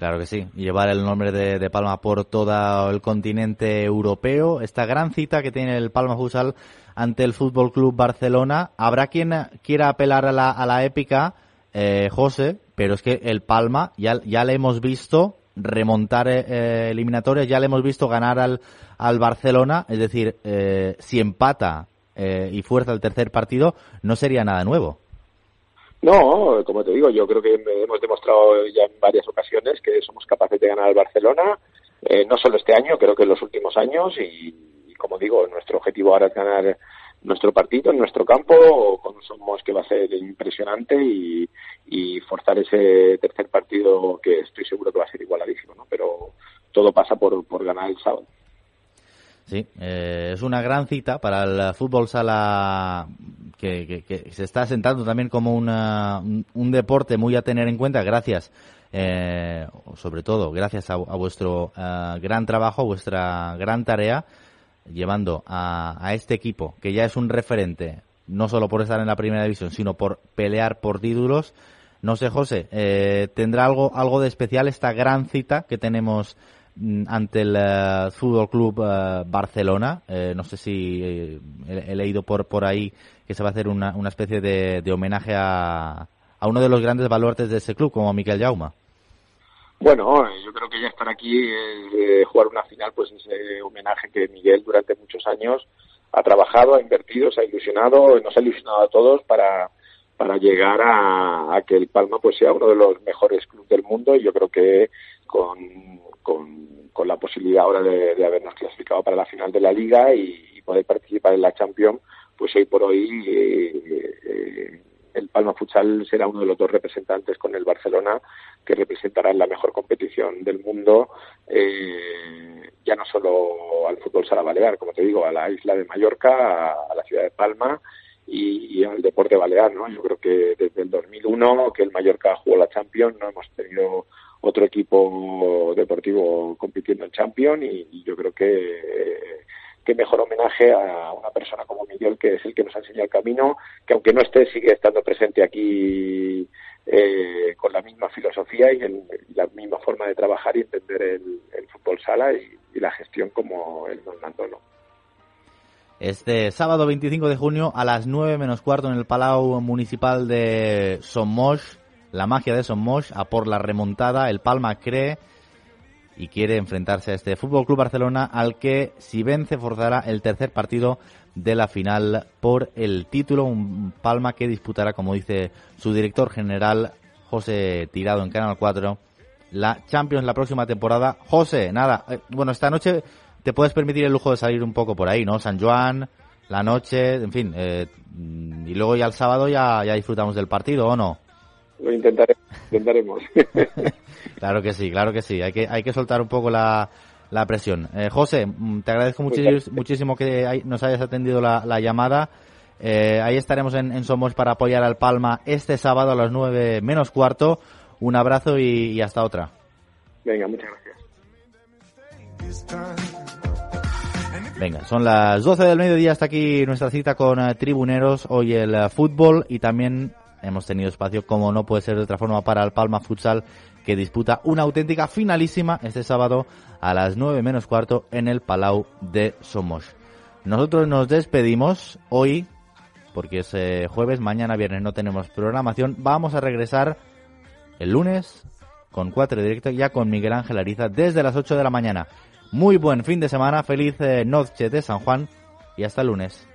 Speaker 1: Claro que sí, llevar el nombre de, Palma por todo el continente europeo. Esta gran cita que tiene el Palma Futsal ante el Fútbol Club Barcelona. Habrá quien quiera apelar a la, a la épica, eh, José, pero es que el Palma ya, ya le hemos visto remontar eh, eh, eliminatorias, ya le hemos visto ganar al, al Barcelona. Es decir, eh, si empata eh, y fuerza el tercer partido, no sería nada nuevo.
Speaker 5: No, como te digo, yo creo que hemos demostrado ya en varias ocasiones que somos capaces de ganar al Barcelona, eh, no solo este año, creo que en los últimos años y, como digo, nuestro objetivo ahora es ganar nuestro partido en nuestro campo con un Somos que va a ser impresionante y, y forzar ese tercer partido que estoy seguro que va a ser igualadísimo, ¿no? Pero todo pasa por, por ganar el sábado.
Speaker 1: Sí, eh, es una gran cita para el fútbol sala que, se está sentando también como una- un, deporte muy a tener en cuenta gracias, eh, sobre todo gracias a, a vuestro eh, gran trabajo, vuestra gran tarea, llevando a, a este equipo que ya es un referente, no solo por estar en la primera división, sino por pelear por títulos. No sé, José, eh, ¿tendrá algo, algo de especial esta gran cita que tenemos ante el eh, Fútbol Club eh, Barcelona? Eh, no sé si eh, he, leído por, por ahí que se va a hacer una, una especie de, de homenaje a, a uno de los grandes baluartes de ese club, como Miquel Jauma.
Speaker 5: Bueno, yo creo que ya estar aquí, jugar una final, pues ese homenaje que Miguel durante muchos años ha trabajado, ha invertido, se ha ilusionado, nos ha ilusionado a todos para, para llegar a, que el Palma pues sea uno de los mejores clubes del mundo. Y yo creo que con, con, la posibilidad ahora de, habernos clasificado para la final de la liga y, poder participar en la Champions, pues hoy por hoy eh, eh, el Palma Futsal será uno de los dos representantes con el Barcelona que representarán la mejor competición del mundo, eh, ya no solo al fútbol sala balear, como te digo, a la isla de Mallorca, a la ciudad de Palma y, y al deporte balear, ¿no? Yo creo que desde el 2001 que el Mallorca jugó la Champions, no hemos tenido otro equipo deportivo compitiendo en Champions y, yo creo que qué mejor homenaje a una persona como Miguel, que es el que nos ha enseñado el camino, que aunque no esté, sigue estando presente aquí eh, con la misma filosofía y, el- la misma forma de trabajar y entender el, el fútbol sala y, la gestión como él nos mandó.
Speaker 1: Este sábado 25 de junio a las 9 menos cuarto en el Palau Municipal de Somos, la magia de Somos, a por la remontada, el Palma cree y quiere enfrentarse a este Fútbol Club Barcelona al que si vence forzará el tercer partido de la final por el título, un Palma que disputará, como dice su director general José Tirado en Canal 4, la Champions la próxima temporada. José, nada, eh, bueno, esta noche te puedes permitir el lujo de salir un poco por ahí, ¿no? San Juan, la noche, en fin, eh, y luego ya el sábado ya, ya disfrutamos del partido, ¿o no?
Speaker 5: Lo intentaré, intentaremos.
Speaker 1: Claro que sí, claro que sí. Hay que, hay que soltar un poco la, la presión. Eh, José, mm, te agradezco
Speaker 5: gracias.
Speaker 1: muchísimo que hay- nos hayas atendido la, la llamada. Eh, ahí estaremos en, en Somos para apoyar al Palma este sábado a las 9 menos cuarto. Un abrazo y, y hasta otra.
Speaker 5: Venga, muchas gracias.
Speaker 1: Venga, son las 12 del mediodía. Hasta aquí nuestra cita con eh, Tribuneros. Hoy el eh, fútbol y también hemos tenido espacio, como no puede ser de otra forma, para el Palma Futsal que disputa una auténtica finalísima este sábado a las 9 menos cuarto en el Palau de Somos. Nosotros nos despedimos hoy porque es eh, jueves, mañana viernes no tenemos programación. Vamos a regresar el lunes con cuatro directos ya con Miguel Ángel Ariza desde las 8 de la mañana. Muy buen fin de semana, feliz eh, noche de San Juan y hasta el lunes.